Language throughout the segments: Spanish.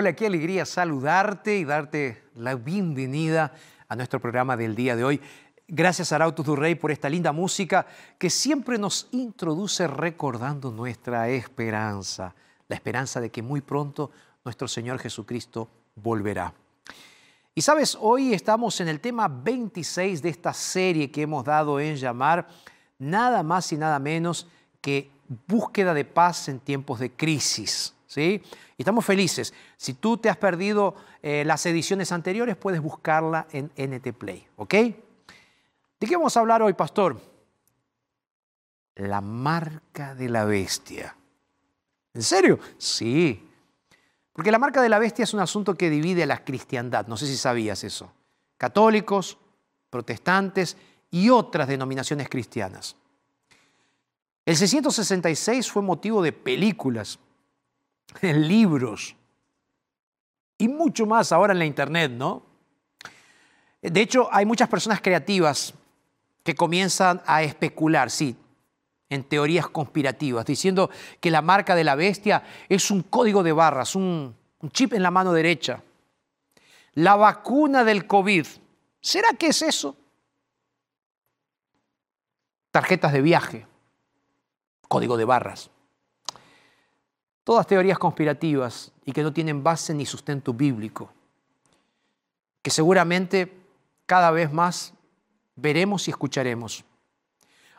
Hola, qué alegría saludarte y darte la bienvenida a nuestro programa del día de hoy. Gracias Arautos du Rey por esta linda música que siempre nos introduce recordando nuestra esperanza, la esperanza de que muy pronto nuestro Señor Jesucristo volverá. Y sabes, hoy estamos en el tema 26 de esta serie que hemos dado en llamar nada más y nada menos que búsqueda de paz en tiempos de crisis. ¿Sí? Y estamos felices. Si tú te has perdido eh, las ediciones anteriores, puedes buscarla en NT Play. ¿Ok? ¿De qué vamos a hablar hoy, pastor? La marca de la bestia. ¿En serio? Sí. Porque la marca de la bestia es un asunto que divide a la cristiandad. No sé si sabías eso. Católicos, protestantes y otras denominaciones cristianas. El 666 fue motivo de películas, libros y mucho más ahora en la internet, ¿no? De hecho, hay muchas personas creativas que comienzan a especular, sí, en teorías conspirativas, diciendo que la marca de la bestia es un código de barras, un, un chip en la mano derecha. La vacuna del COVID, ¿será que es eso? Tarjetas de viaje, código de barras. Todas teorías conspirativas y que no tienen base ni sustento bíblico, que seguramente cada vez más veremos y escucharemos.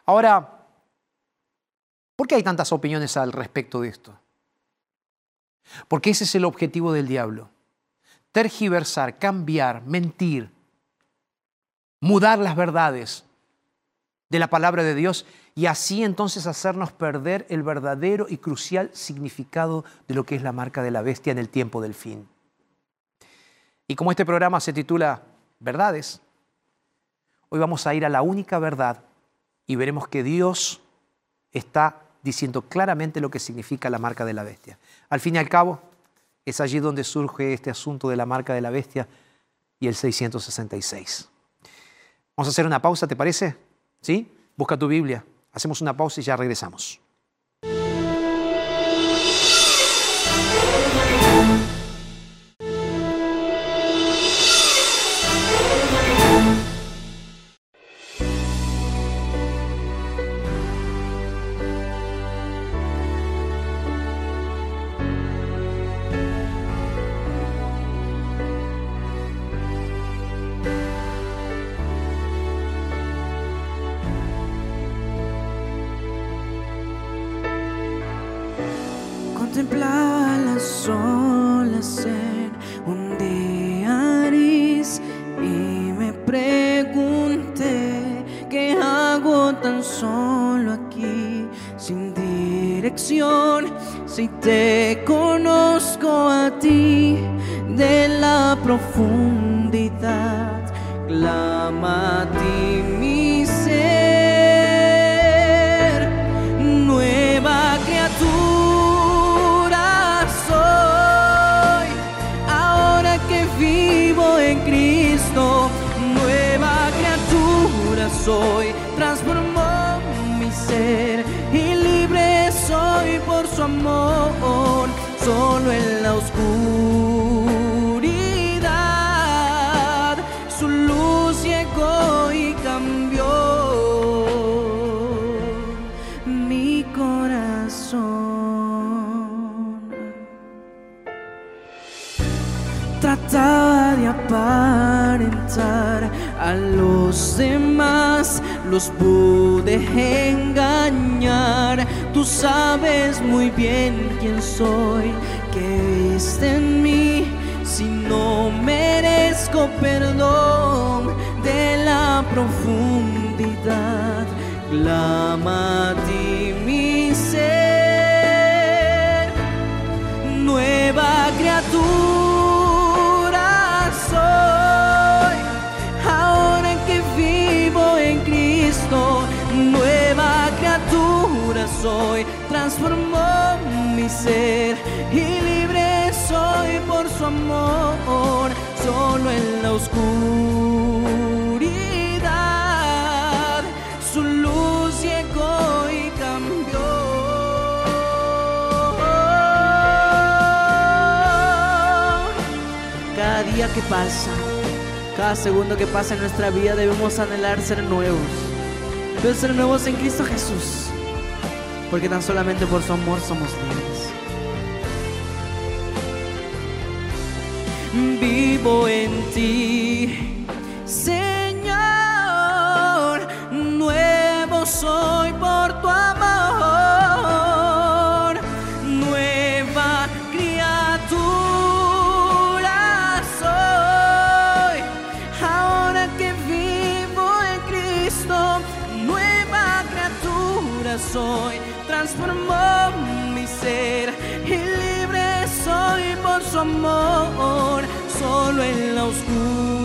Ahora, ¿por qué hay tantas opiniones al respecto de esto? Porque ese es el objetivo del diablo. Tergiversar, cambiar, mentir, mudar las verdades de la palabra de Dios y así entonces hacernos perder el verdadero y crucial significado de lo que es la marca de la bestia en el tiempo del fin. Y como este programa se titula Verdades, hoy vamos a ir a la única verdad y veremos que Dios está diciendo claramente lo que significa la marca de la bestia. Al fin y al cabo, es allí donde surge este asunto de la marca de la bestia y el 666. Vamos a hacer una pausa, ¿te parece? ¿Sí? Busca tu Biblia. Hacemos una pausa y ya regresamos. Ser nueva criatura soy. Ahora que vivo en Cristo, nueva criatura soy. Transformó mi ser y libre soy por su amor. Solo en la oscuridad que pasa, cada segundo que pasa en nuestra vida debemos anhelar ser nuevos. Debemos ser nuevos en Cristo Jesús. Porque tan solamente por su amor somos libres. Vivo en ti, Señor. Nuevo soy por tu amor. Amor. Solo en la oscuridad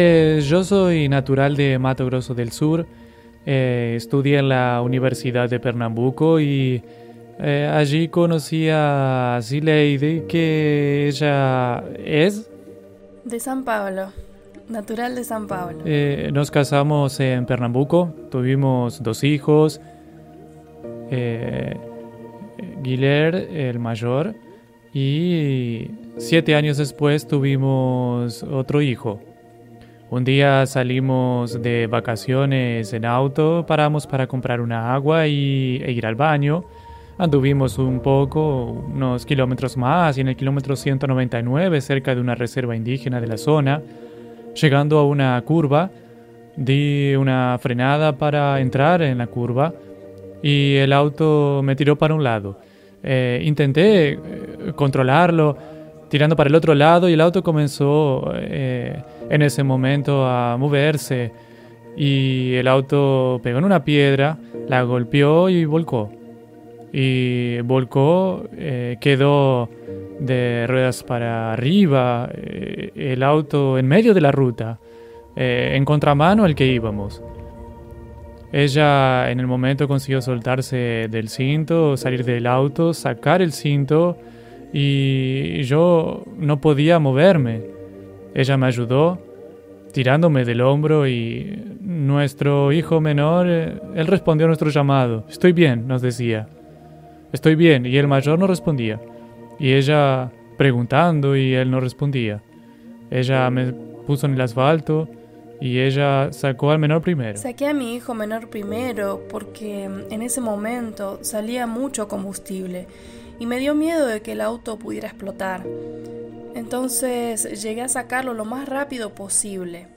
Eh, yo soy natural de Mato Grosso del Sur. Eh, estudié en la Universidad de Pernambuco y eh, allí conocí a Zileide, que ella es. De San Pablo, natural de San Pablo. Eh, nos casamos en Pernambuco, tuvimos dos hijos. Eh, Guiler, el mayor, y siete años después tuvimos otro hijo. Un día salimos de vacaciones en auto, paramos para comprar una agua y, e ir al baño. Anduvimos un poco, unos kilómetros más, y en el kilómetro 199, cerca de una reserva indígena de la zona, llegando a una curva, di una frenada para entrar en la curva y el auto me tiró para un lado. Eh, intenté eh, controlarlo, tirando para el otro lado y el auto comenzó eh, en ese momento a moverse y el auto pegó en una piedra, la golpeó y volcó. Y volcó, eh, quedó de ruedas para arriba, eh, el auto en medio de la ruta, eh, en contramano al que íbamos. Ella en el momento consiguió soltarse del cinto, salir del auto, sacar el cinto y yo no podía moverme. Ella me ayudó tirándome del hombro y nuestro hijo menor, eh, él respondió a nuestro llamado. Estoy bien, nos decía. Estoy bien. Y el mayor no respondía. Y ella preguntando y él no respondía. Ella me puso en el asfalto y ella sacó al menor primero. Saqué a mi hijo menor primero porque en ese momento salía mucho combustible y me dio miedo de que el auto pudiera explotar. Entonces llegué a sacarlo lo más rápido posible.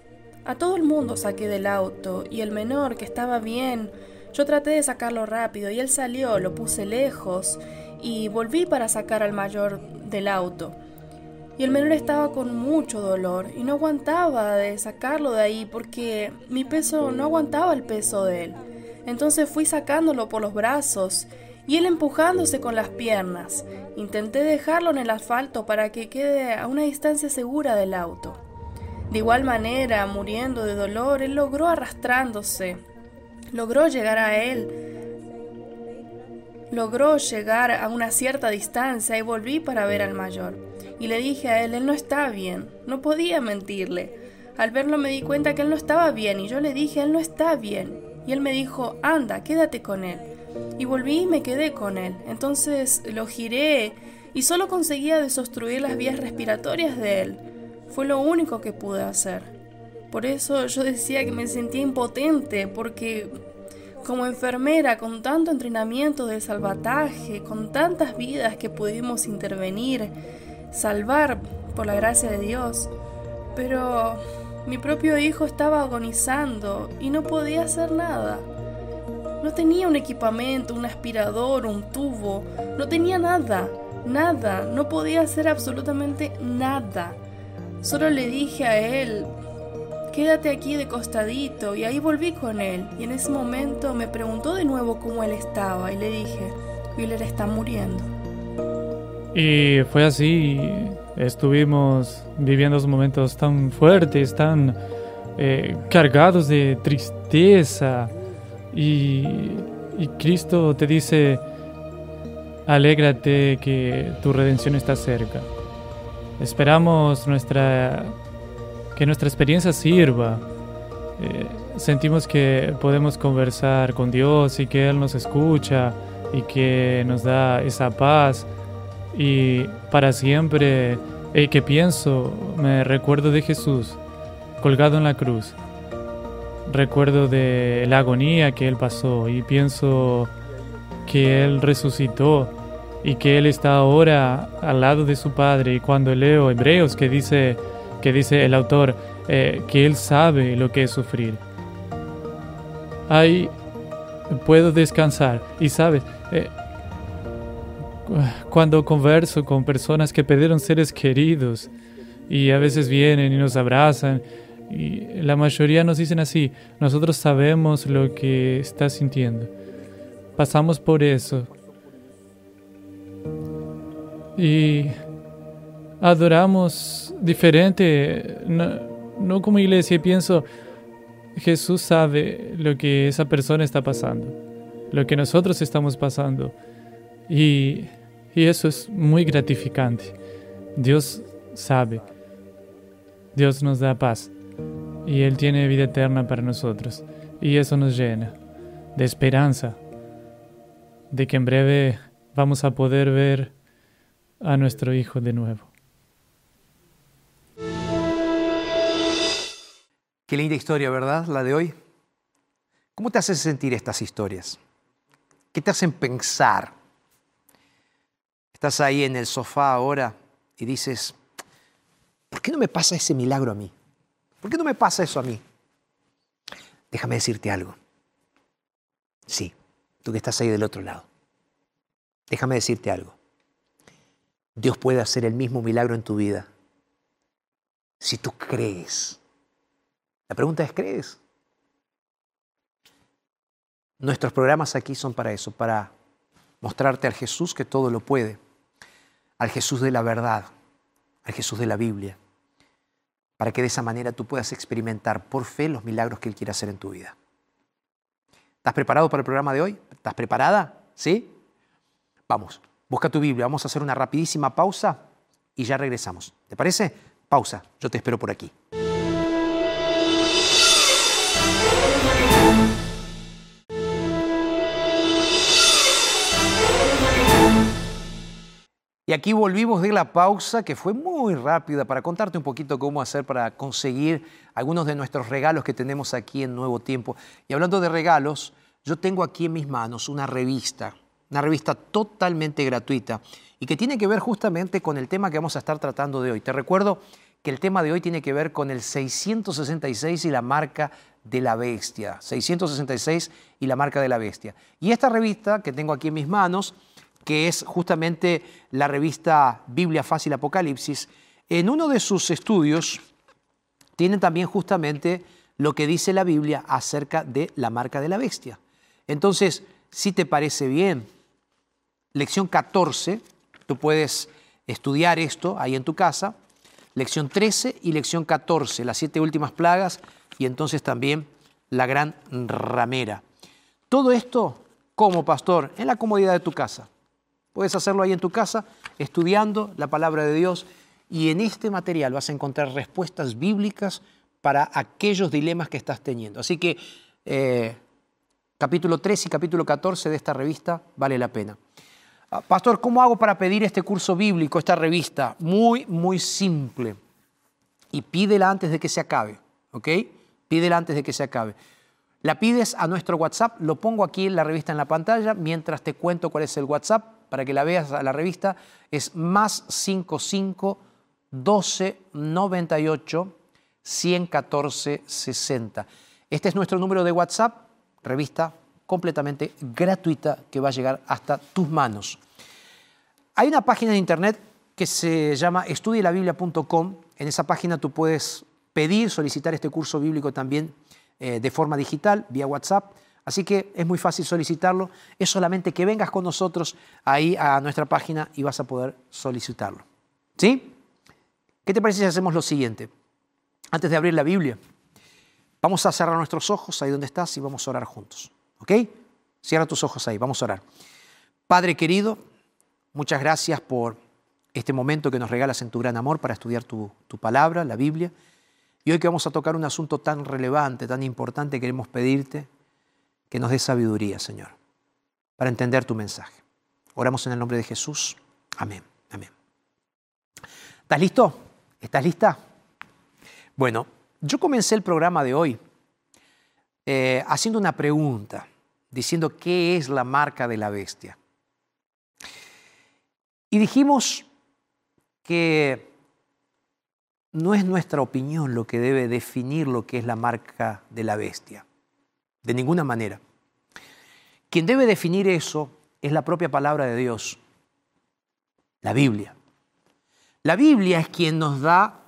A todo el mundo saqué del auto y el menor que estaba bien, yo traté de sacarlo rápido y él salió, lo puse lejos y volví para sacar al mayor del auto. Y el menor estaba con mucho dolor y no aguantaba de sacarlo de ahí porque mi peso no aguantaba el peso de él. Entonces fui sacándolo por los brazos y él empujándose con las piernas. Intenté dejarlo en el asfalto para que quede a una distancia segura del auto. De igual manera, muriendo de dolor, él logró arrastrándose. Logró llegar a él. Logró llegar a una cierta distancia y volví para ver al mayor. Y le dije a él, él no está bien. No podía mentirle. Al verlo me di cuenta que él no estaba bien y yo le dije, él no está bien. Y él me dijo, anda, quédate con él. Y volví y me quedé con él. Entonces lo giré y solo conseguía desobstruir las vías respiratorias de él. Fue lo único que pude hacer. Por eso yo decía que me sentía impotente, porque como enfermera, con tanto entrenamiento de salvataje, con tantas vidas que pudimos intervenir, salvar por la gracia de Dios, pero mi propio hijo estaba agonizando y no podía hacer nada. No tenía un equipamiento, un aspirador, un tubo, no tenía nada, nada, no podía hacer absolutamente nada. Solo le dije a él, quédate aquí de costadito, y ahí volví con él, y en ese momento me preguntó de nuevo cómo él estaba, y le dije, Willer está muriendo. Y fue así, estuvimos viviendo momentos tan fuertes, tan eh, cargados de tristeza, y, y Cristo te dice, alégrate que tu redención está cerca. Esperamos nuestra, que nuestra experiencia sirva. Eh, sentimos que podemos conversar con Dios y que Él nos escucha y que nos da esa paz. Y para siempre, eh, que pienso, me recuerdo de Jesús colgado en la cruz. Recuerdo de la agonía que Él pasó y pienso que Él resucitó y que Él está ahora al lado de su Padre. Y cuando leo Hebreos que dice, que dice el autor eh, que Él sabe lo que es sufrir, ahí puedo descansar. Y sabes, eh, cuando converso con personas que perdieron seres queridos y a veces vienen y nos abrazan, y la mayoría nos dicen así, nosotros sabemos lo que estás sintiendo. Pasamos por eso, y adoramos diferente, no, como iglesia. Y pienso, Jesús sabe lo que esa persona está pasando, lo que nosotros estamos pasando. Y, y eso es muy gratificante. Dios sabe, Dios nos da paz y Él tiene vida eterna para nosotros. Y eso nos llena de esperanza, de que en breve vamos a poder ver a nuestro Hijo de nuevo. Qué linda historia, ¿verdad? La de hoy. ¿Cómo te hacen sentir estas historias? ¿Qué te hacen pensar? Estás ahí en el sofá ahora y dices, ¿por qué no me pasa ese milagro a mí? ¿Por qué no me pasa eso a mí? Déjame decirte algo. Sí, tú que estás ahí del otro lado. Déjame decirte algo. Dios puede hacer el mismo milagro en tu vida. Si tú crees. La pregunta es, ¿crees? Nuestros programas aquí son para eso, para mostrarte al Jesús que todo lo puede, al Jesús de la verdad, al Jesús de la Biblia, para que de esa manera tú puedas experimentar por fe los milagros que Él quiere hacer en tu vida. ¿Estás preparado para el programa de hoy? ¿Estás preparada? ¿Sí? Vamos. Busca tu Biblia, vamos a hacer una rapidísima pausa y ya regresamos. ¿Te parece? Pausa, yo te espero por aquí. Y aquí volvimos de la pausa, que fue muy rápida, para contarte un poquito cómo hacer para conseguir algunos de nuestros regalos que tenemos aquí en Nuevo Tiempo. Y hablando de regalos, yo tengo aquí en mis manos una revista, una revista totalmente gratuita y que tiene que ver justamente con el tema que vamos a estar tratando de hoy. Te recuerdo que el tema de hoy tiene que ver con el 666 y la marca de la bestia. 666 y la marca de la bestia. Y esta revista que tengo aquí en mis manos que es justamente la revista Biblia Fácil Apocalipsis, en uno de sus estudios tiene también justamente lo que dice la Biblia acerca de la marca de la bestia. Entonces, si te parece bien, lección 14, tú puedes estudiar esto ahí en tu casa, lección 13 y lección 14, las siete últimas plagas y entonces también la gran ramera. Todo esto, como pastor, en la comodidad de tu casa. Puedes hacerlo ahí en tu casa, estudiando la palabra de Dios y en este material vas a encontrar respuestas bíblicas para aquellos dilemas que estás teniendo. Así que eh, capítulo 3 y capítulo 14 de esta revista vale la pena. Ah, Pastor, ¿cómo hago para pedir este curso bíblico, esta revista? Muy, muy simple. Y pídela antes de que se acabe, ¿ok? Pídela antes de que se acabe. La pides a nuestro WhatsApp, lo pongo aquí en la revista en la pantalla, mientras te cuento cuál es el WhatsApp, para que la veas a la revista, es más 55 12 98 114 60. Este es nuestro número de WhatsApp, revista completamente gratuita que va a llegar hasta tus manos. Hay una página de internet que se llama estudielabiblia.com. En esa página tú puedes pedir, solicitar este curso bíblico también eh, de forma digital, vía WhatsApp. Así que es muy fácil solicitarlo. Es solamente que vengas con nosotros ahí a nuestra página y vas a poder solicitarlo. ¿Sí? ¿Qué te parece si hacemos lo siguiente? Antes de abrir la Biblia, vamos a cerrar nuestros ojos ahí donde estás y vamos a orar juntos. ¿Ok? Cierra tus ojos ahí, vamos a orar. Padre querido, muchas gracias por este momento que nos regalas en tu gran amor para estudiar tu, tu palabra, la Biblia. Y hoy que vamos a tocar un asunto tan relevante, tan importante, queremos pedirte que nos dé sabiduría, Señor, para entender tu mensaje. Oramos en el nombre de Jesús. Amén. Amén. ¿Estás listo? ¿Estás lista? Bueno, yo comencé el programa de hoy eh, haciendo una pregunta, diciendo qué es la marca de la bestia. Y dijimos que no es nuestra opinión lo que debe definir lo que es la marca de la bestia, de ninguna manera. Quien debe definir eso es la propia palabra de Dios, la Biblia. La Biblia es quien nos da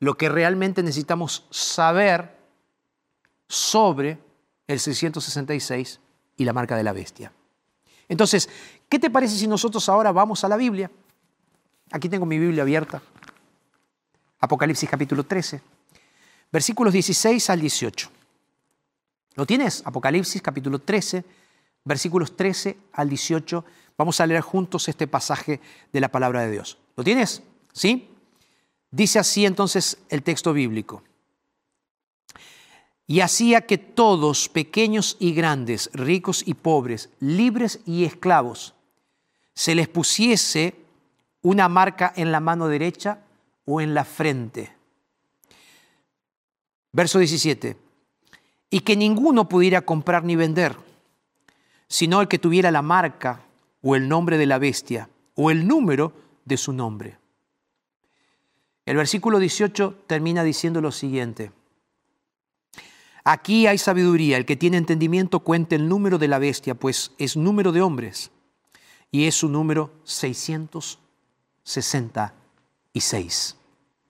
lo que realmente necesitamos saber sobre el 666 y la marca de la bestia. Entonces, ¿qué te parece si nosotros ahora vamos a la Biblia? Aquí tengo mi Biblia abierta. Apocalipsis capítulo 13, versículos 16 al 18. ¿Lo tienes? Apocalipsis capítulo 13, versículos 13 al 18. Vamos a leer juntos este pasaje de la palabra de Dios. ¿Lo tienes? ¿Sí? Dice así entonces el texto bíblico. Y hacía que todos, pequeños y grandes, ricos y pobres, libres y esclavos, se les pusiese una marca en la mano derecha o en la frente. Verso 17. Y que ninguno pudiera comprar ni vender, sino el que tuviera la marca o el nombre de la bestia o el número de su nombre. El versículo 18 termina diciendo lo siguiente. Aquí hay sabiduría, el que tiene entendimiento cuente el número de la bestia, pues es número de hombres, y es su número 666.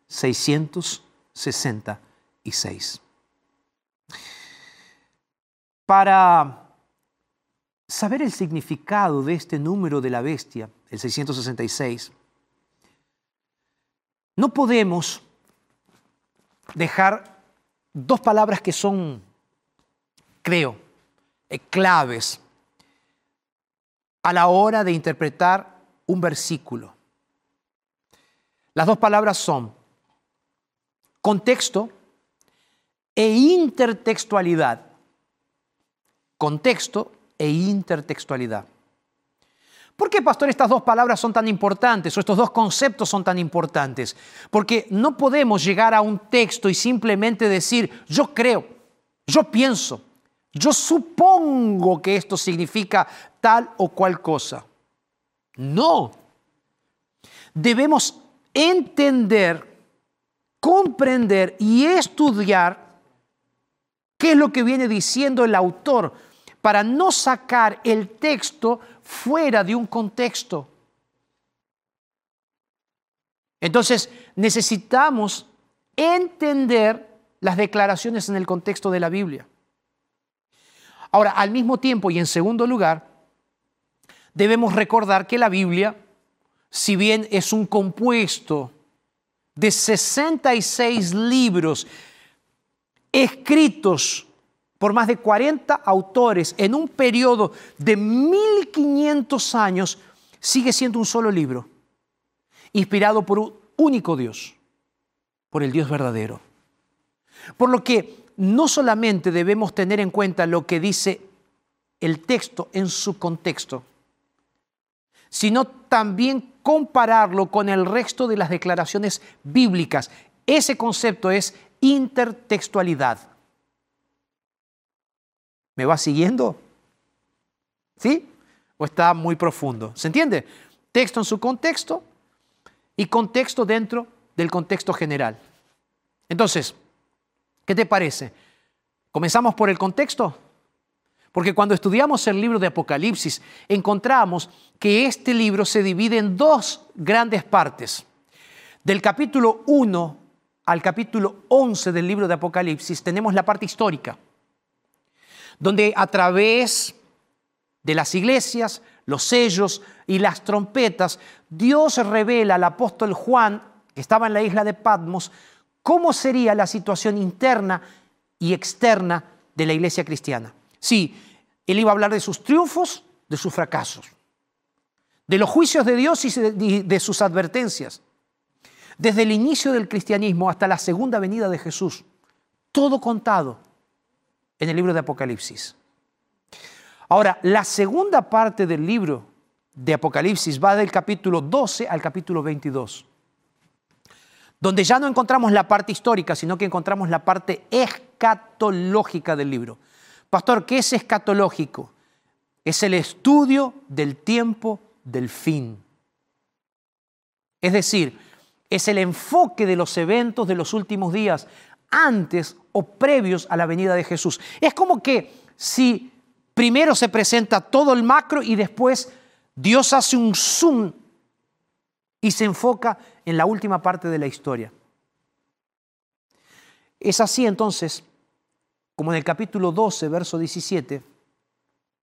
666. Para saber el significado de este número de la bestia, el 666, no podemos dejar dos palabras que son, creo, eh, claves a la hora de interpretar un versículo. Las dos palabras son contexto e intertextualidad. Contexto e intertextualidad. ¿Por qué, pastor, estas dos palabras son tan importantes o estos dos conceptos son tan importantes? Porque no podemos llegar a un texto y simplemente decir, yo creo, yo pienso, yo supongo que esto significa tal o cual cosa. No. Debemos entender, comprender y estudiar qué es lo que viene diciendo el autor para no sacar el texto fuera de un contexto. Entonces necesitamos entender las declaraciones en el contexto de la Biblia. Ahora, al mismo tiempo y en segundo lugar, debemos recordar que la Biblia, si bien es un compuesto de 66 libros escritos por más de 40 autores en un periodo de 1500 años, sigue siendo un solo libro, inspirado por un único Dios, por el Dios verdadero. Por lo que no solamente debemos tener en cuenta lo que dice el texto en su contexto, sino también compararlo con el resto de las declaraciones bíblicas. Ese concepto es intertextualidad. ¿Me va siguiendo? ¿Sí? ¿O está muy profundo? ¿Se entiende? Texto en su contexto y contexto dentro del contexto general. Entonces, ¿qué te parece? ¿Comenzamos por el contexto? Porque cuando estudiamos el libro de Apocalipsis, encontramos que este libro se divide en dos grandes partes. Del capítulo 1 al capítulo 11 del libro de Apocalipsis tenemos la parte histórica donde a través de las iglesias, los sellos y las trompetas, Dios revela al apóstol Juan, que estaba en la isla de Patmos, cómo sería la situación interna y externa de la iglesia cristiana. Sí, él iba a hablar de sus triunfos, de sus fracasos, de los juicios de Dios y de sus advertencias. Desde el inicio del cristianismo hasta la segunda venida de Jesús, todo contado en el libro de Apocalipsis. Ahora, la segunda parte del libro de Apocalipsis va del capítulo 12 al capítulo 22, donde ya no encontramos la parte histórica, sino que encontramos la parte escatológica del libro. Pastor, ¿qué es escatológico? Es el estudio del tiempo del fin. Es decir, es el enfoque de los eventos de los últimos días antes o previos a la venida de Jesús. Es como que si primero se presenta todo el macro y después Dios hace un zoom y se enfoca en la última parte de la historia. Es así entonces, como en el capítulo 12, verso 17,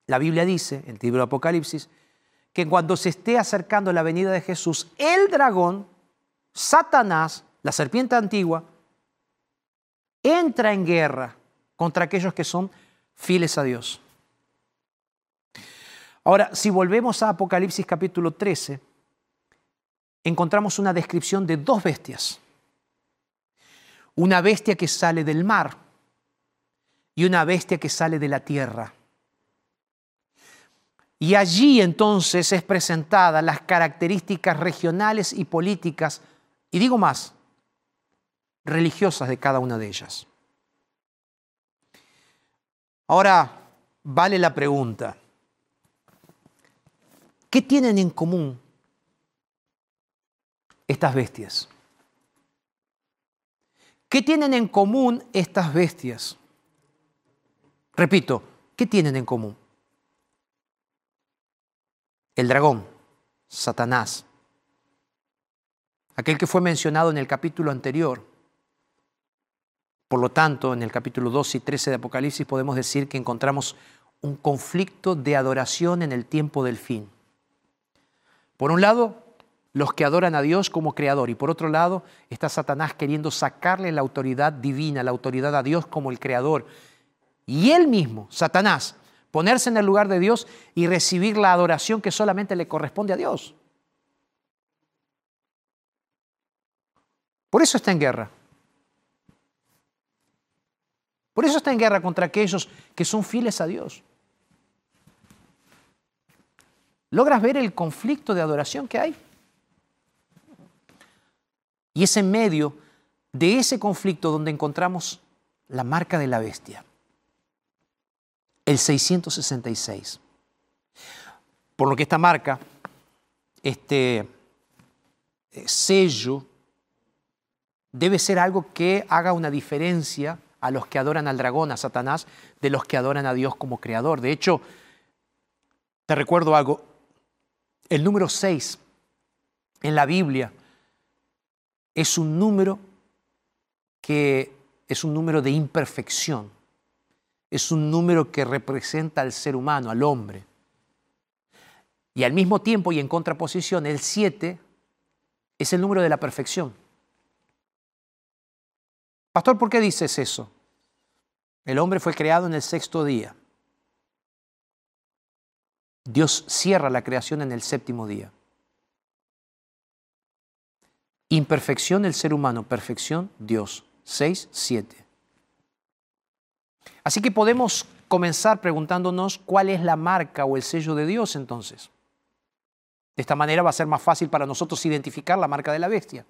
la Biblia dice, en el libro de Apocalipsis, que cuando se esté acercando la venida de Jesús, el dragón, Satanás, la serpiente antigua, entra en guerra contra aquellos que son fieles a Dios. Ahora, si volvemos a Apocalipsis capítulo 13, encontramos una descripción de dos bestias. Una bestia que sale del mar y una bestia que sale de la tierra. Y allí entonces es presentada las características regionales y políticas, y digo más, religiosas de cada una de ellas. Ahora, vale la pregunta, ¿qué tienen en común estas bestias? ¿Qué tienen en común estas bestias? Repito, ¿qué tienen en común? El dragón, Satanás, aquel que fue mencionado en el capítulo anterior, por lo tanto, en el capítulo 12 y 13 de Apocalipsis podemos decir que encontramos un conflicto de adoración en el tiempo del fin. Por un lado, los que adoran a Dios como creador y por otro lado está Satanás queriendo sacarle la autoridad divina, la autoridad a Dios como el creador. Y él mismo, Satanás, ponerse en el lugar de Dios y recibir la adoración que solamente le corresponde a Dios. Por eso está en guerra. Por eso está en guerra contra aquellos que son fieles a Dios. ¿Logras ver el conflicto de adoración que hay? Y es en medio de ese conflicto donde encontramos la marca de la bestia, el 666. Por lo que esta marca, este eh, sello, debe ser algo que haga una diferencia a los que adoran al dragón, a Satanás, de los que adoran a Dios como creador. De hecho, te recuerdo algo, el número 6 en la Biblia es un número que es un número de imperfección, es un número que representa al ser humano, al hombre. Y al mismo tiempo y en contraposición, el 7 es el número de la perfección. Pastor, ¿por qué dices eso? El hombre fue creado en el sexto día. Dios cierra la creación en el séptimo día. Imperfección el ser humano, perfección Dios. 6, 7. Así que podemos comenzar preguntándonos cuál es la marca o el sello de Dios entonces. De esta manera va a ser más fácil para nosotros identificar la marca de la bestia.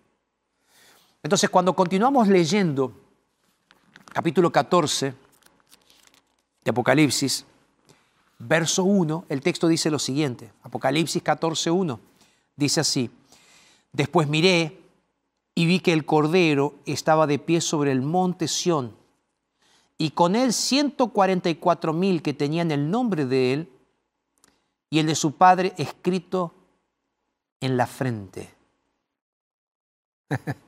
Entonces, cuando continuamos leyendo capítulo 14 de Apocalipsis, verso 1, el texto dice lo siguiente, Apocalipsis 14, 1, dice así, después miré y vi que el Cordero estaba de pie sobre el monte Sión, y con él 144 mil que tenían el nombre de él y el de su padre escrito en la frente.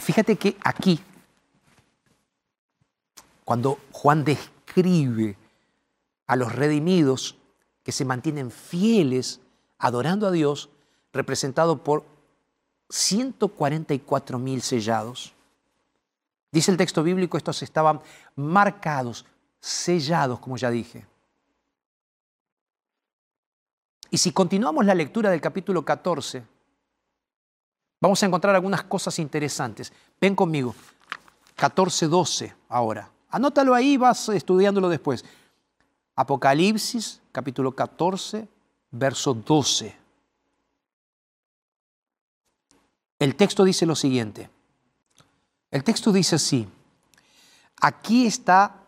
Fíjate que aquí, cuando Juan describe a los redimidos que se mantienen fieles adorando a Dios, representado por 144 mil sellados. Dice el texto bíblico, estos estaban marcados, sellados, como ya dije. Y si continuamos la lectura del capítulo 14, vamos a encontrar algunas cosas interesantes. Ven conmigo, 14, 12 ahora. Anótalo ahí, vas estudiándolo después. Apocalipsis, capítulo 14, verso 12. El texto dice lo siguiente. El texto dice así, aquí está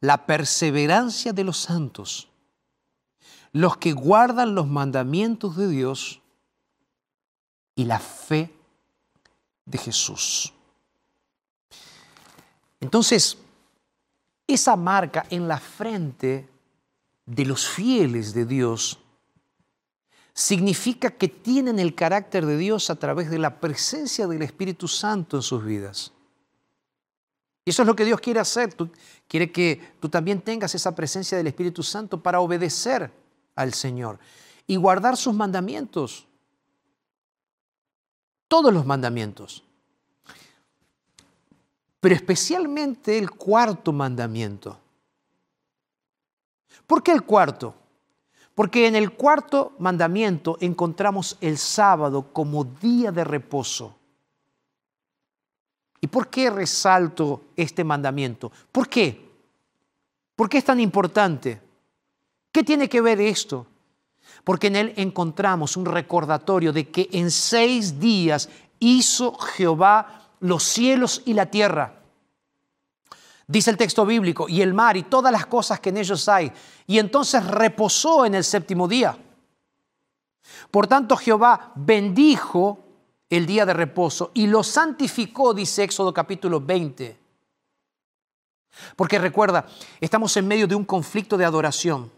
la perseverancia de los santos, los que guardan los mandamientos de Dios y la fe de Jesús. Entonces, esa marca en la frente de los fieles de Dios significa que tienen el carácter de Dios a través de la presencia del Espíritu Santo en sus vidas. Y eso es lo que Dios quiere hacer. quiere que tú también tengas esa presencia del Espíritu Santo para obedecer al Señor y guardar sus mandamientos. Todos los mandamientos. Pero especialmente el cuarto mandamiento. ¿Por qué el cuarto? Porque en el cuarto mandamiento encontramos el sábado como día de reposo. ¿Y por qué resalto este mandamiento? ¿Por qué? ¿Por qué es tan importante? ¿Qué tiene que ver esto? Porque en él encontramos un recordatorio de que en seis días hizo Jehová los cielos y la tierra dice el texto bíblico, y el mar y todas las cosas que en ellos hay. Y entonces reposó en el séptimo día. Por tanto, Jehová bendijo el día de reposo y lo santificó, dice Éxodo capítulo 20. Porque recuerda, estamos en medio de un conflicto de adoración.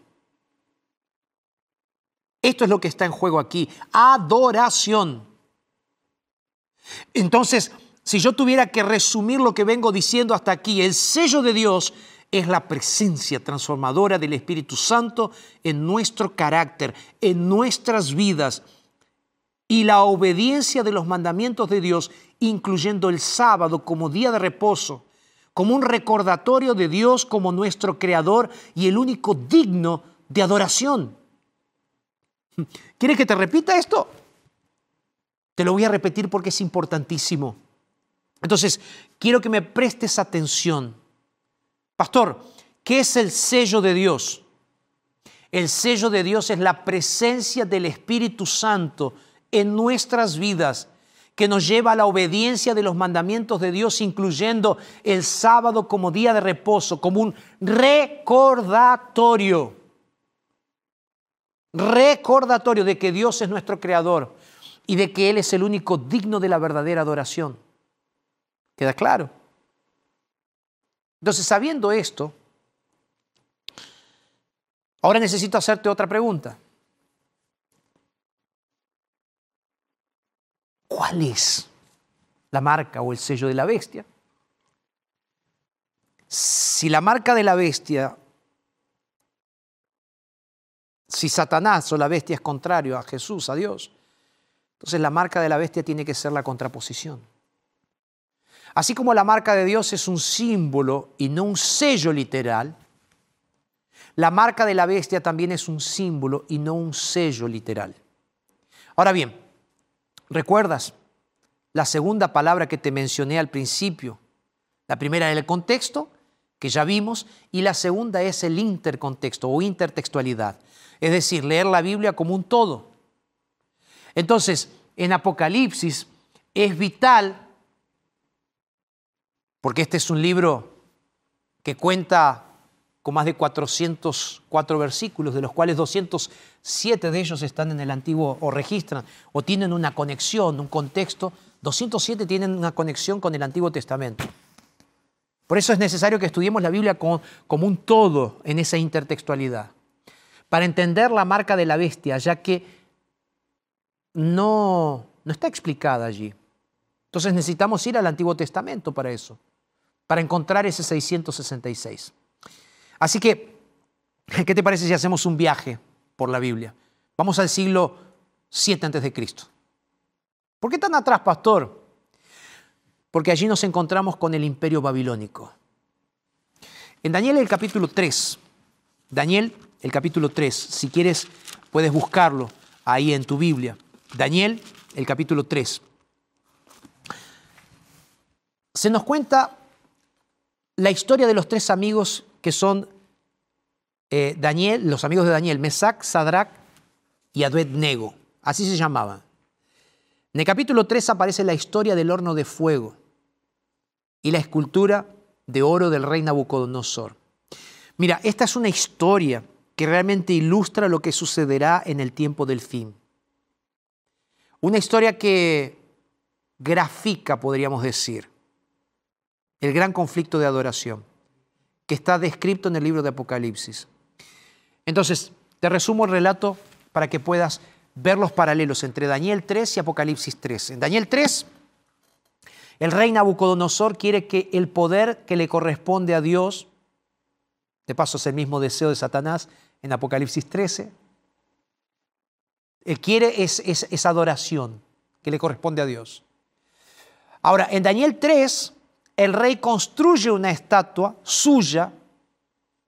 Esto es lo que está en juego aquí, adoración. Entonces, si yo tuviera que resumir lo que vengo diciendo hasta aquí, el sello de Dios es la presencia transformadora del Espíritu Santo en nuestro carácter, en nuestras vidas y la obediencia de los mandamientos de Dios, incluyendo el sábado como día de reposo, como un recordatorio de Dios como nuestro creador y el único digno de adoración. ¿Quieres que te repita esto? Te lo voy a repetir porque es importantísimo. Entonces, quiero que me prestes atención. Pastor, ¿qué es el sello de Dios? El sello de Dios es la presencia del Espíritu Santo en nuestras vidas que nos lleva a la obediencia de los mandamientos de Dios, incluyendo el sábado como día de reposo, como un recordatorio. Recordatorio de que Dios es nuestro creador y de que Él es el único digno de la verdadera adoración. ¿Queda claro? Entonces, sabiendo esto, ahora necesito hacerte otra pregunta. ¿Cuál es la marca o el sello de la bestia? Si la marca de la bestia, si Satanás o la bestia es contrario a Jesús, a Dios, entonces la marca de la bestia tiene que ser la contraposición. Así como la marca de Dios es un símbolo y no un sello literal, la marca de la bestia también es un símbolo y no un sello literal. Ahora bien, ¿Recuerdas la segunda palabra que te mencioné al principio? La primera era el contexto, que ya vimos, y la segunda es el intercontexto o intertextualidad, es decir, leer la Biblia como un todo. Entonces, en Apocalipsis es vital, porque este es un libro que cuenta con más de 404 versículos, de los cuales 207 de ellos están en el Antiguo o registran o tienen una conexión, un contexto. 207 tienen una conexión con el Antiguo Testamento. Por eso es necesario que estudiemos la Biblia como, un todo en esa intertextualidad, para entender la marca de la bestia, ya que no, no está explicada allí. Entonces necesitamos ir al Antiguo Testamento para eso, para encontrar ese 666. Así que, ¿qué te parece si hacemos un viaje por la Biblia? Vamos al siglo 7 antes de Cristo. ¿Por qué tan atrás, pastor? Porque allí nos encontramos con el imperio babilónico. En Daniel el capítulo 3, Daniel el capítulo 3, si quieres puedes buscarlo ahí en tu Biblia. Daniel el capítulo 3. Se nos cuenta la historia de los tres amigos que son eh, Daniel, los amigos de Daniel, Mesac, Sadrach y Abednego. Así se llamaban. En el capítulo 3 aparece la historia del horno de fuego y la escultura de oro del rey Nabucodonosor. Mira, esta es una historia que realmente ilustra lo que sucederá en el tiempo del fin. Una historia que grafica, podríamos decir, el gran conflicto de adoración que está descrito en el libro de Apocalipsis. Entonces, te resumo el relato para que puedas ver los paralelos entre Daniel 3 y Apocalipsis 3. En Daniel 3, el rey Nabucodonosor quiere que el poder que le corresponde a Dios, de paso es el mismo deseo de Satanás en Apocalipsis 13, él quiere esa adoración que le corresponde a Dios. Ahora, en Daniel 3, el rey construye una estatua suya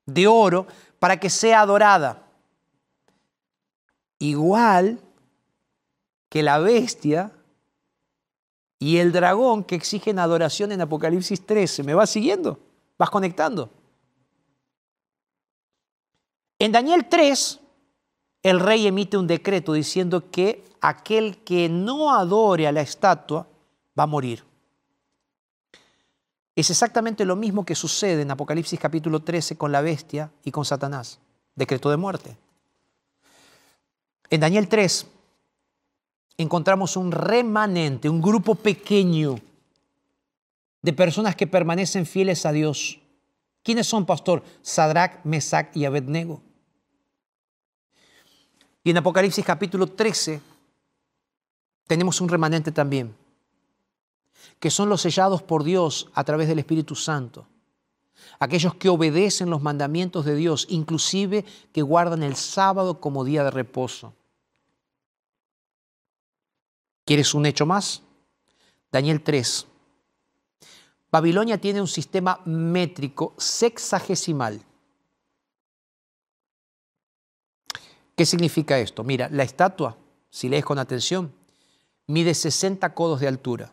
de oro para que sea adorada. Igual que la bestia y el dragón que exigen adoración en Apocalipsis 13. ¿Me vas siguiendo? ¿Vas conectando? En Daniel 3, el rey emite un decreto diciendo que aquel que no adore a la estatua va a morir. Es exactamente lo mismo que sucede en Apocalipsis capítulo 13 con la bestia y con Satanás. Decreto de muerte. En Daniel 3 encontramos un remanente, un grupo pequeño de personas que permanecen fieles a Dios. ¿Quiénes son, pastor? Sadrach, Mesach y Abednego. Y en Apocalipsis capítulo 13 tenemos un remanente también que son los sellados por Dios a través del Espíritu Santo. Aquellos que obedecen los mandamientos de Dios, inclusive que guardan el sábado como día de reposo. ¿Quieres un hecho más? Daniel 3. Babilonia tiene un sistema métrico sexagesimal. ¿Qué significa esto? Mira, la estatua, si lees con atención, mide 60 codos de altura.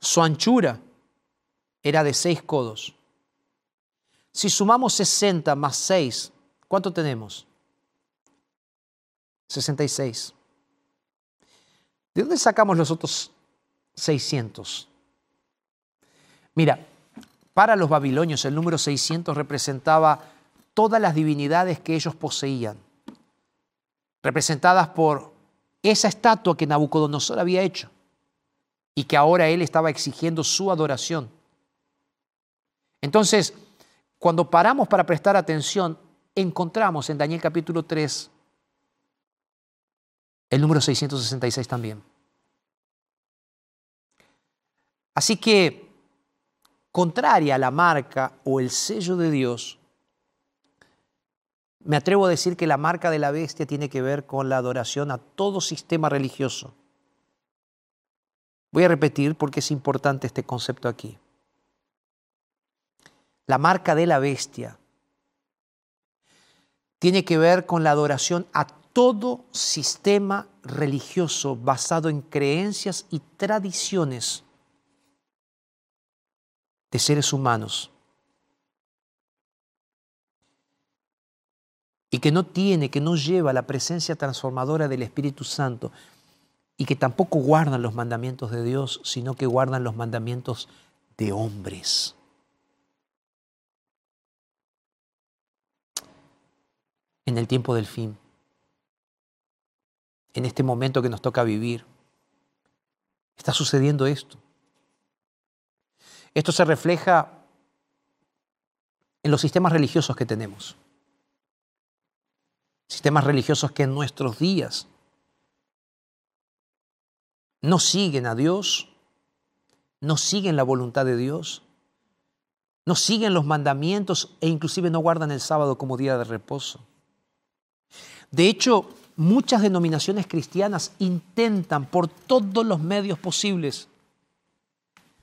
Su anchura era de seis codos. Si sumamos 60 más 6, ¿Cuánto tenemos? 66. ¿De dónde sacamos los otros 600? Mira, para los babilonios el número 600 representaba todas las divinidades que ellos poseían, representadas por esa estatua que Nabucodonosor había hecho y que ahora él estaba exigiendo su adoración. Entonces, cuando paramos para prestar atención, encontramos en Daniel capítulo 3 el número 666 también. Así que, contraria a la marca o el sello de Dios, me atrevo a decir que la marca de la bestia tiene que ver con la adoración a todo sistema religioso. Voy a repetir porque es importante este concepto aquí. La marca de la bestia tiene que ver con la adoración a todo sistema religioso basado en creencias y tradiciones de seres humanos y que no tiene, que no lleva la presencia transformadora del Espíritu Santo y que tampoco guardan los mandamientos de Dios, sino que guardan los mandamientos de hombres. En el tiempo del fin, en este momento que nos toca vivir, está sucediendo esto. Esto se refleja en los sistemas religiosos que tenemos sistemas religiosos que en nuestros días no siguen a Dios, no siguen la voluntad de Dios, no siguen los mandamientos e inclusive no guardan el sábado como día de reposo. De hecho, muchas denominaciones cristianas intentan por todos los medios posibles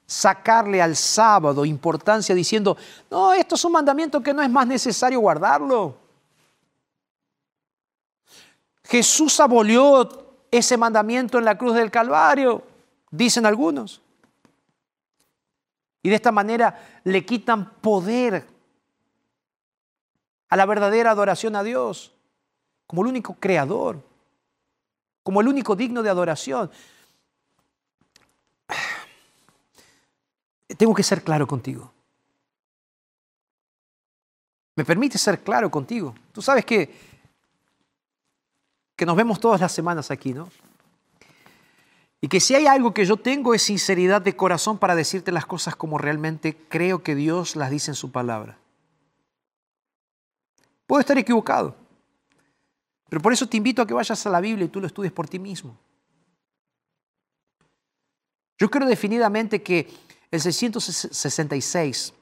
sacarle al sábado importancia diciendo, no, esto es un mandamiento que no es más necesario guardarlo. Jesús abolió ese mandamiento en la cruz del Calvario, dicen algunos. Y de esta manera le quitan poder a la verdadera adoración a Dios, como el único creador, como el único digno de adoración. Tengo que ser claro contigo. ¿Me permite ser claro contigo? Tú sabes que que nos vemos todas las semanas aquí, ¿no? Y que si hay algo que yo tengo es sinceridad de corazón para decirte las cosas como realmente creo que Dios las dice en su palabra. Puedo estar equivocado, pero por eso te invito a que vayas a la Biblia y tú lo estudies por ti mismo. Yo creo definidamente que el 666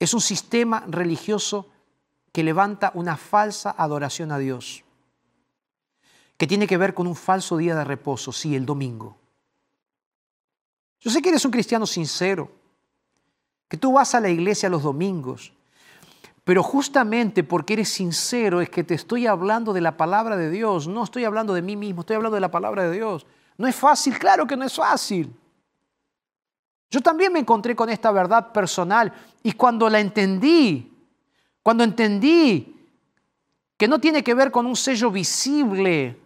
es un sistema religioso que levanta una falsa adoración a Dios que tiene que ver con un falso día de reposo, sí, el domingo. Yo sé que eres un cristiano sincero, que tú vas a la iglesia los domingos, pero justamente porque eres sincero es que te estoy hablando de la palabra de Dios, no estoy hablando de mí mismo, estoy hablando de la palabra de Dios. No es fácil, claro que no es fácil. Yo también me encontré con esta verdad personal y cuando la entendí, cuando entendí que no tiene que ver con un sello visible,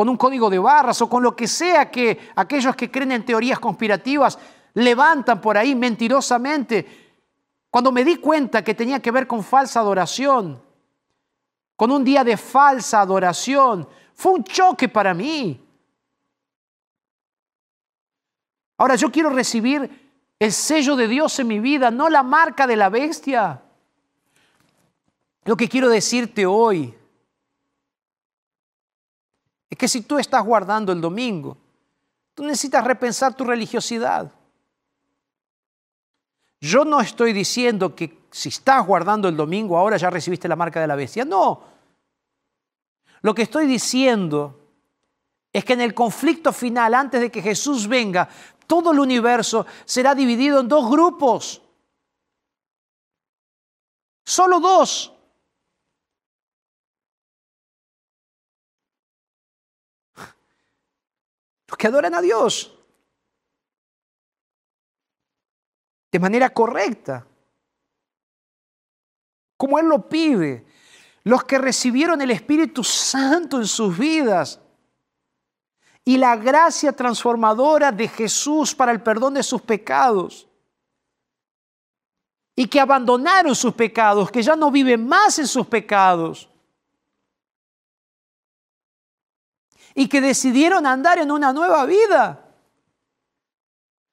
con un código de barras o con lo que sea que aquellos que creen en teorías conspirativas levantan por ahí mentirosamente. Cuando me di cuenta que tenía que ver con falsa adoración, con un día de falsa adoración, fue un choque para mí. Ahora yo quiero recibir el sello de Dios en mi vida, no la marca de la bestia. Lo que quiero decirte hoy es que si tú estás guardando el domingo, tú necesitas repensar tu religiosidad. Yo no estoy diciendo que si estás guardando el domingo ahora ya recibiste la marca de la bestia. No. Lo que estoy diciendo es que en el conflicto final, antes de que Jesús venga, todo el universo será dividido en dos grupos. Solo dos. Los que adoran a Dios de manera correcta. como Él lo pide. Los que recibieron el Espíritu Santo en sus vidas y la gracia transformadora de Jesús para el perdón de sus pecados. Y que abandonaron sus pecados, que ya no viven más en sus pecados. Y que decidieron andar en una nueva vida,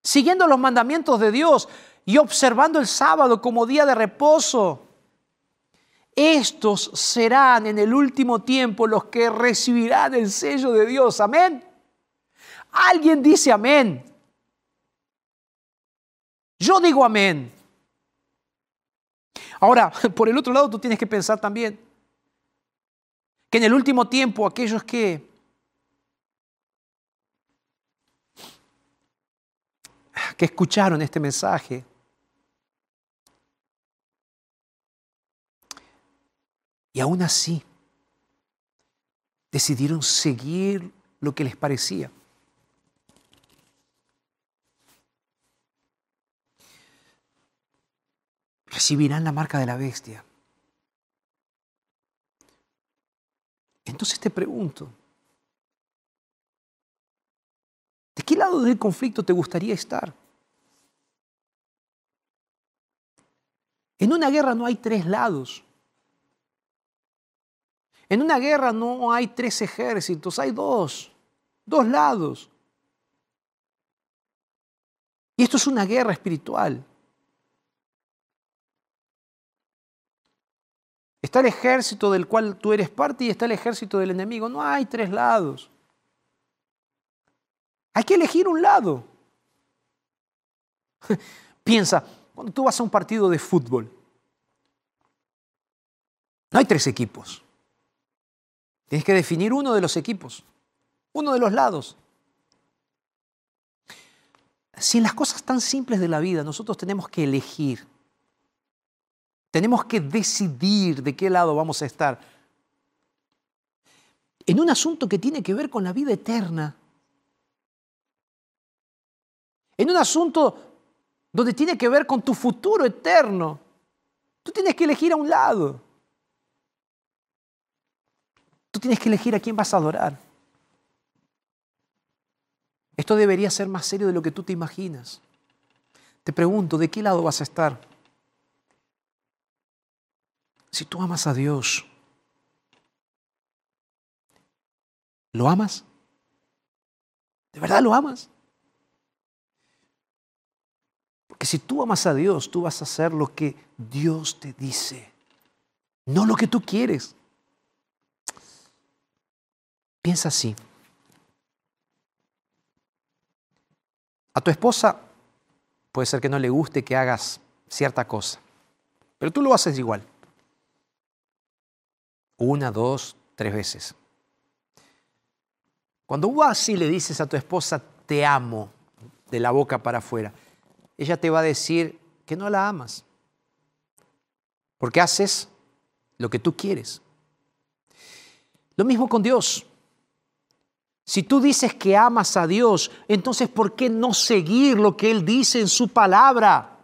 siguiendo los mandamientos de Dios y observando el sábado como día de reposo. Estos serán en el último tiempo los que recibirán el sello de Dios. Amén. Alguien dice amén. Yo digo amén. Ahora, por el otro lado, tú tienes que pensar también que en el último tiempo aquellos que que escucharon este mensaje y aún así decidieron seguir lo que les parecía. recibirán la marca de la bestia. Entonces te pregunto, ¿de qué lado del conflicto te gustaría estar? En una guerra no hay tres lados. En una guerra no hay tres ejércitos, hay dos, dos lados. Y esto es una guerra espiritual. Está el ejército del cual tú eres parte y está el ejército del enemigo. No hay tres lados. Hay que elegir un lado. Piensa, cuando tú vas a un partido de fútbol, no hay tres equipos. Tienes que definir uno de los equipos, uno de los lados. Si en las cosas tan simples de la vida nosotros tenemos que elegir, tenemos que decidir de qué lado vamos a estar. En un asunto que tiene que ver con la vida eterna. En un asunto donde tiene que ver con tu futuro eterno. Tú tienes que elegir a un lado. Tú tienes que elegir a quién vas a adorar. Esto debería ser más serio de lo que tú te imaginas. Te pregunto, ¿de qué lado vas a estar? Si tú amas a Dios, ¿lo amas? ¿De verdad lo amas? Porque si tú amas a Dios, tú vas a hacer lo que Dios te dice, no lo que tú quieres. Piensa así. A tu esposa puede ser que no le guste que hagas cierta cosa, pero tú lo haces igual. Una, dos, tres veces. Cuando vas y le dices a tu esposa, te amo, de la boca para afuera, ella te va a decir que no la amas. Porque haces lo que tú quieres. Lo mismo con Dios. Si tú dices que amas a Dios, entonces ¿por qué no seguir lo que Él dice en su palabra?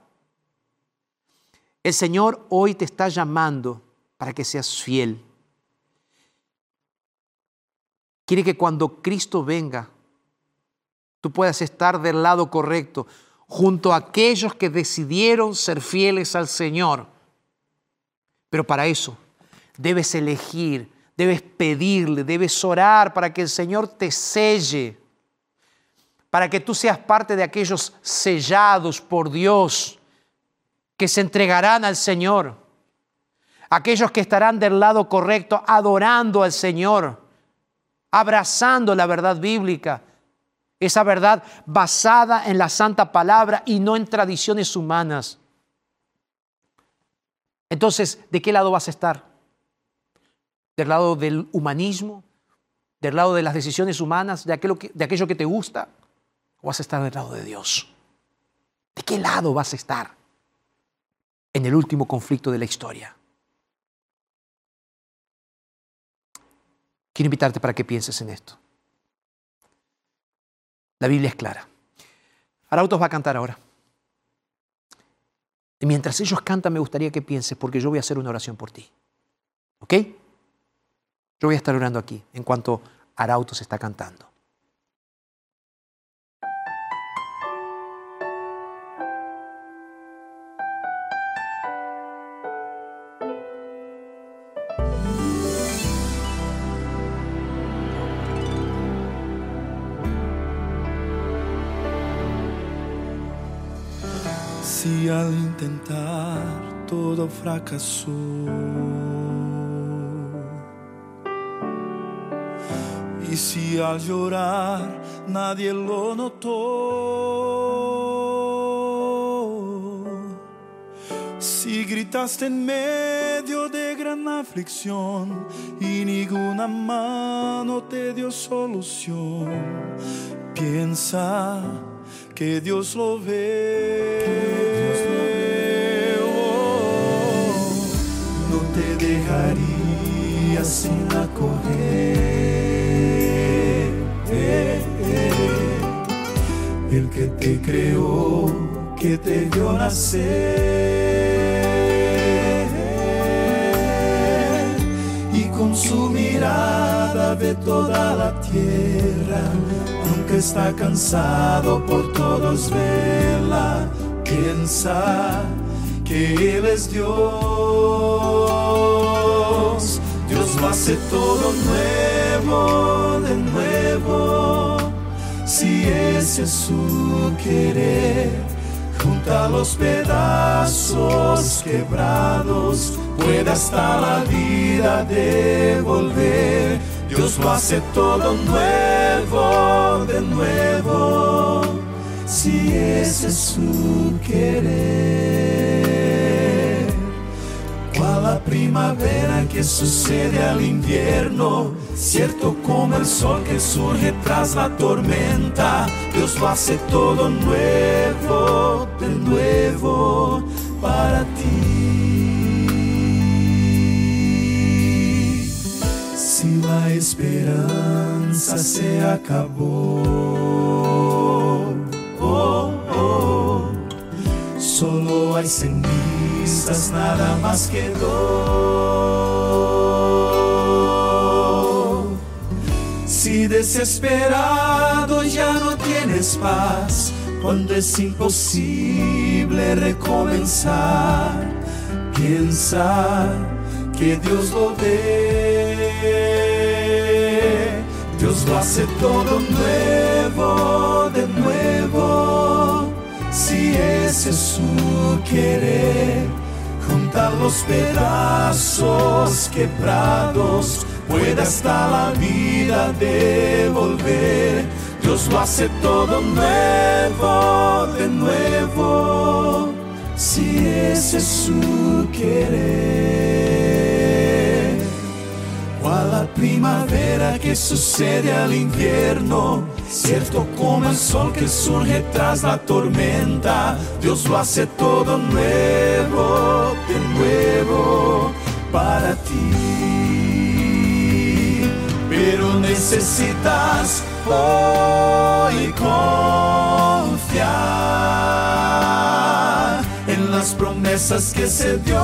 El Señor hoy te está llamando para que seas fiel Quiere que cuando Cristo venga, tú puedas estar del lado correcto, junto a aquellos que decidieron ser fieles al Señor. Pero para eso debes elegir, debes pedirle, debes orar para que el Señor te selle, para que tú seas parte de aquellos sellados por Dios que se entregarán al Señor, aquellos que estarán del lado correcto adorando al Señor abrazando la verdad bíblica, esa verdad basada en la santa palabra y no en tradiciones humanas. Entonces, ¿de qué lado vas a estar? ¿Del lado del humanismo? ¿Del lado de las decisiones humanas? ¿De aquello que, te gusta? ¿O vas a estar del lado de Dios? ¿De qué lado vas a estar en el último conflicto de la historia? Quiero invitarte para que pienses en esto. La Biblia es clara. Arautos va a cantar ahora. Y mientras ellos cantan, me gustaría que pienses, porque yo voy a hacer una oración por ti. ¿Ok? Yo voy a estar orando aquí en cuanto Arauto se está cantando. Si al intentar todo fracasó, y si al llorar nadie lo notó, si gritaste en medio de gran aflicción y ninguna mano te dio solución, piensa que Dios lo ve. No te dejaría sin acoger. El que te creó, que te vio nacer. Y con su mirada ve toda la tierra aunque está cansado por todos verla, piensa que Él es Dios. Dios lo hace todo nuevo, de nuevo, si ese es su querer. Junta los pedazos quebrados, puede hasta la vida devolver. Dios lo hace todo nuevo, de nuevo, si ese es su querer. Cual la primavera que sucede al invierno, cierto como el sol que surge tras la tormenta, Dios lo hace todo nuevo, de nuevo, para ti. Si la esperanza se acabó, oh, oh, solo hay cenizas, nada más quedó. Si desesperado ya no tienes paz, cuando es imposible recomenzar, piensa que Dios lo ve. Dios lo hace todo nuevo, de nuevo, si ese es su querer. Junta los pedazos quebrados, puede hasta la vida devolver. Dios lo hace todo nuevo, de nuevo, si ese es su querer. Primavera que sucede al invierno, cierto como el sol que surge tras la tormenta, Dios lo hace todo nuevo, de nuevo, para ti. Pero necesitas hoy confiar en las promesas que ese Dios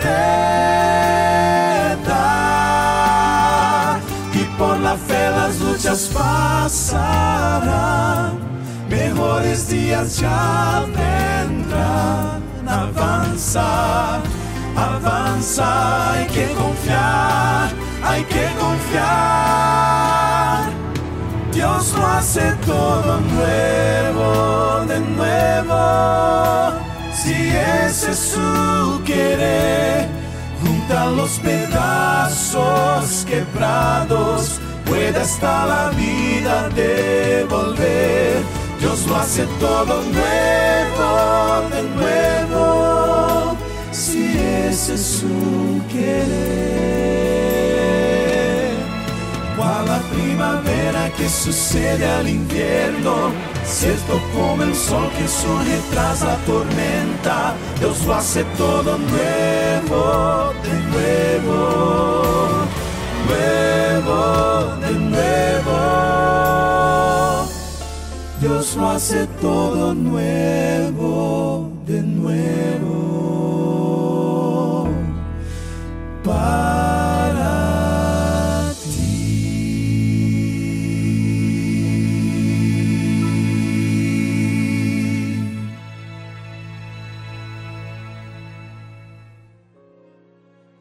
te las luchas pasarán, mejores días ya vendrán. Avanza, avanza, hay que confiar, hay que confiar. Dios lo hace todo nuevo, de nuevo. Si ese es su querer, junta los pedazos quebrados, puede hasta la vida devolver. Dios lo hace todo nuevo, de nuevo. Si ese es su querer cual la primavera que sucede al invierno, cierto como el sol que surge tras la tormenta, Dios lo hace todo nuevo, de nuevo, nuevo, de nuevo. Dios lo hace todo nuevo. de nuevo para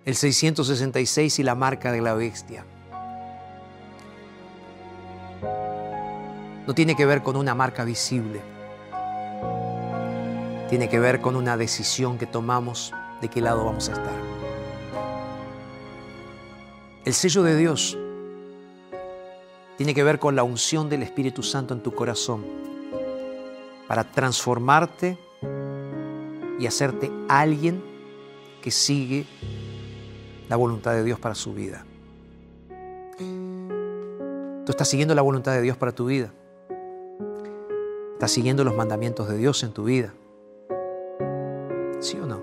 El 666 y la marca de la bestia. No tiene que ver con una marca visible. Tiene que ver con una decisión que tomamos de qué lado vamos a estar. El sello de Dios tiene que ver con la unción del Espíritu Santo en tu corazón para transformarte y hacerte alguien que sigue la voluntad de Dios para su vida. Tú estás siguiendo la voluntad de Dios para tu vida. ¿Estás siguiendo los mandamientos de Dios en tu vida? ¿Sí o no?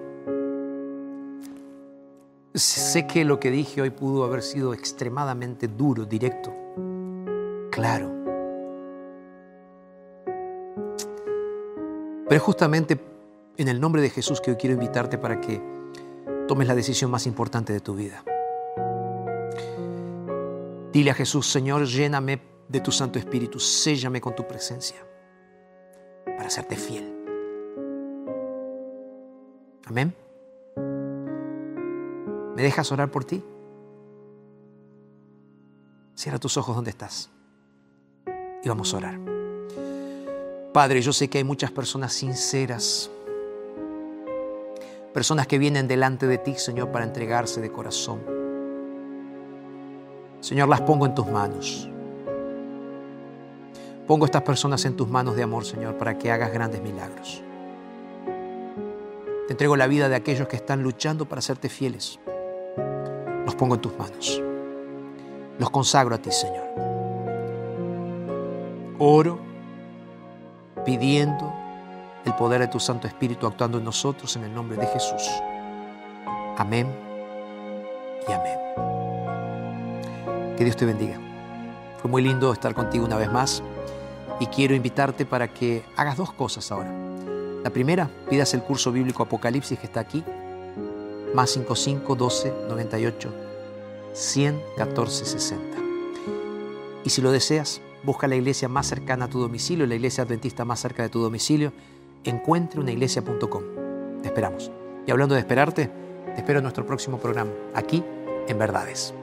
Sé que lo que dije hoy pudo haber sido extremadamente duro, directo, claro. Pero es justamente en el nombre de Jesús que hoy quiero invitarte para que tomes la decisión más importante de tu vida. Dile a Jesús, Señor, lléname de tu Santo Espíritu, séllame con tu presencia para hacerte fiel. Amén. ¿Me dejas orar por ti? Cierra tus ojos donde estás y vamos a orar. Padre, yo sé que hay muchas personas sinceras, personas que vienen delante de ti, Señor, para entregarse de corazón. Señor, las pongo en tus manos. Pongo estas personas en tus manos de amor, Señor, para que hagas grandes milagros. Te entrego la vida de aquellos que están luchando para hacerte fieles. Los pongo en tus manos. Los consagro a ti, Señor. Oro pidiendo el poder de tu Santo Espíritu actuando en nosotros en el nombre de Jesús. Amén y amén. Que Dios te bendiga. Fue muy lindo estar contigo una vez más y quiero invitarte para que hagas dos cosas ahora. La primera, pidas el curso bíblico Apocalipsis que está aquí, más 55 12 98 100 14 60. Y si lo deseas, busca la iglesia más cercana a tu domicilio, la iglesia adventista más cerca de tu domicilio, encuentreunaiglesia.com. Te esperamos. Y hablando de esperarte, te espero en nuestro próximo programa, aquí en Verdades.